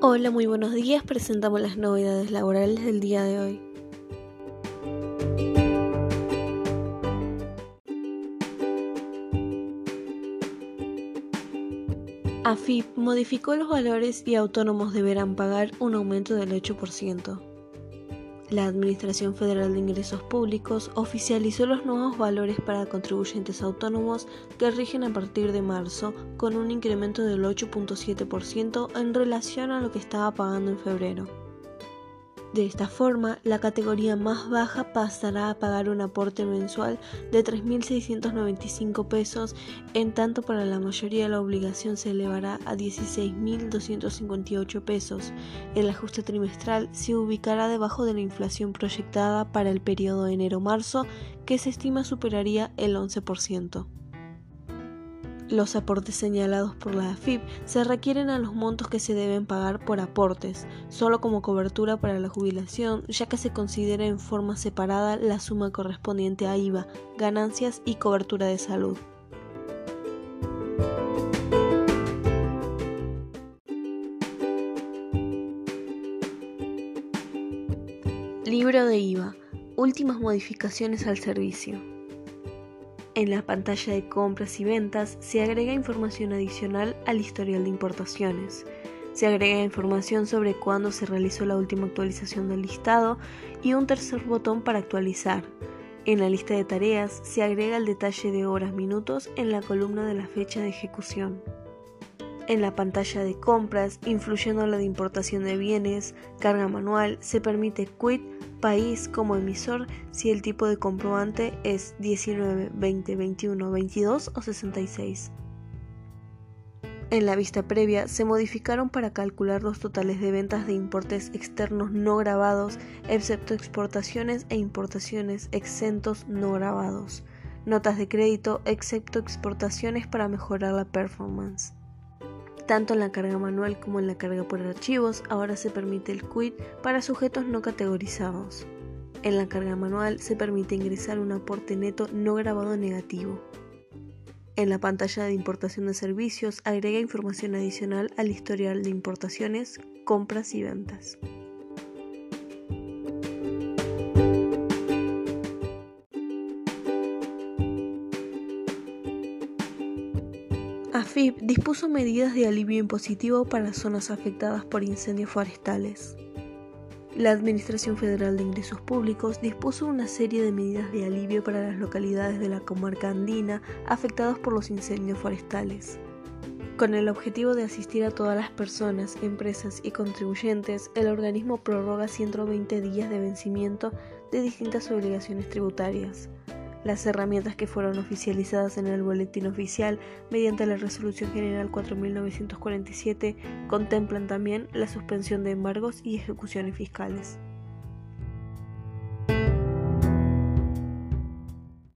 Hola, muy buenos días. Presentamos las novedades laborales del día de hoy. AFIP modificó los valores y autónomos deberán pagar un aumento del 8%. La Administración Federal de Ingresos Públicos oficializó los nuevos valores para contribuyentes autónomos que rigen a partir de marzo, con un incremento del 8.7% en relación a lo que estaba pagando en febrero. De esta forma, la categoría más baja pasará a pagar un aporte mensual de 3.695 pesos, en tanto para la mayoría la obligación se elevará a 16.258 pesos. El ajuste trimestral se ubicará debajo de la inflación proyectada para el periodo enero-marzo, que se estima superaría el 11%. Los aportes señalados por la AFIP se requieren a los montos que se deben pagar por aportes, solo como cobertura para la jubilación, ya que se considera en forma separada la suma correspondiente a IVA, ganancias y cobertura de salud. Libro de IVA. Últimas modificaciones al servicio. En la pantalla de compras y ventas se agrega información adicional al historial de importaciones. Se agrega información sobre cuándo se realizó la última actualización del listado y un tercer botón para actualizar. En la lista de tareas se agrega el detalle de horas minutos en la columna de la fecha de ejecución. En la pantalla de compras, influyendo en la de importación de bienes, carga manual, se permite quit país como emisor si el tipo de comprobante es 19, 20, 21, 22 o 66. En la vista previa se modificaron para calcular los totales de ventas de importes externos no grabados, excepto exportaciones e importaciones exentos no grabados. Notas de crédito, excepto exportaciones para mejorar la performance. Tanto en la carga manual como en la carga por archivos, ahora se permite el quit para sujetos no categorizados. En la carga manual se permite ingresar un aporte neto no grabado negativo. En la pantalla de importación de servicios agrega información adicional al historial de importaciones, compras y ventas. AFIP dispuso medidas de alivio impositivo para zonas afectadas por incendios forestales. La Administración Federal de Ingresos Públicos dispuso una serie de medidas de alivio para las localidades de la comarca andina afectadas por los incendios forestales. Con el objetivo de asistir a todas las personas, empresas y contribuyentes, el organismo prorroga 120 días de vencimiento de distintas obligaciones tributarias. Las herramientas que fueron oficializadas en el Boletín Oficial mediante la Resolución General 4947 contemplan también la suspensión de embargos y ejecuciones fiscales.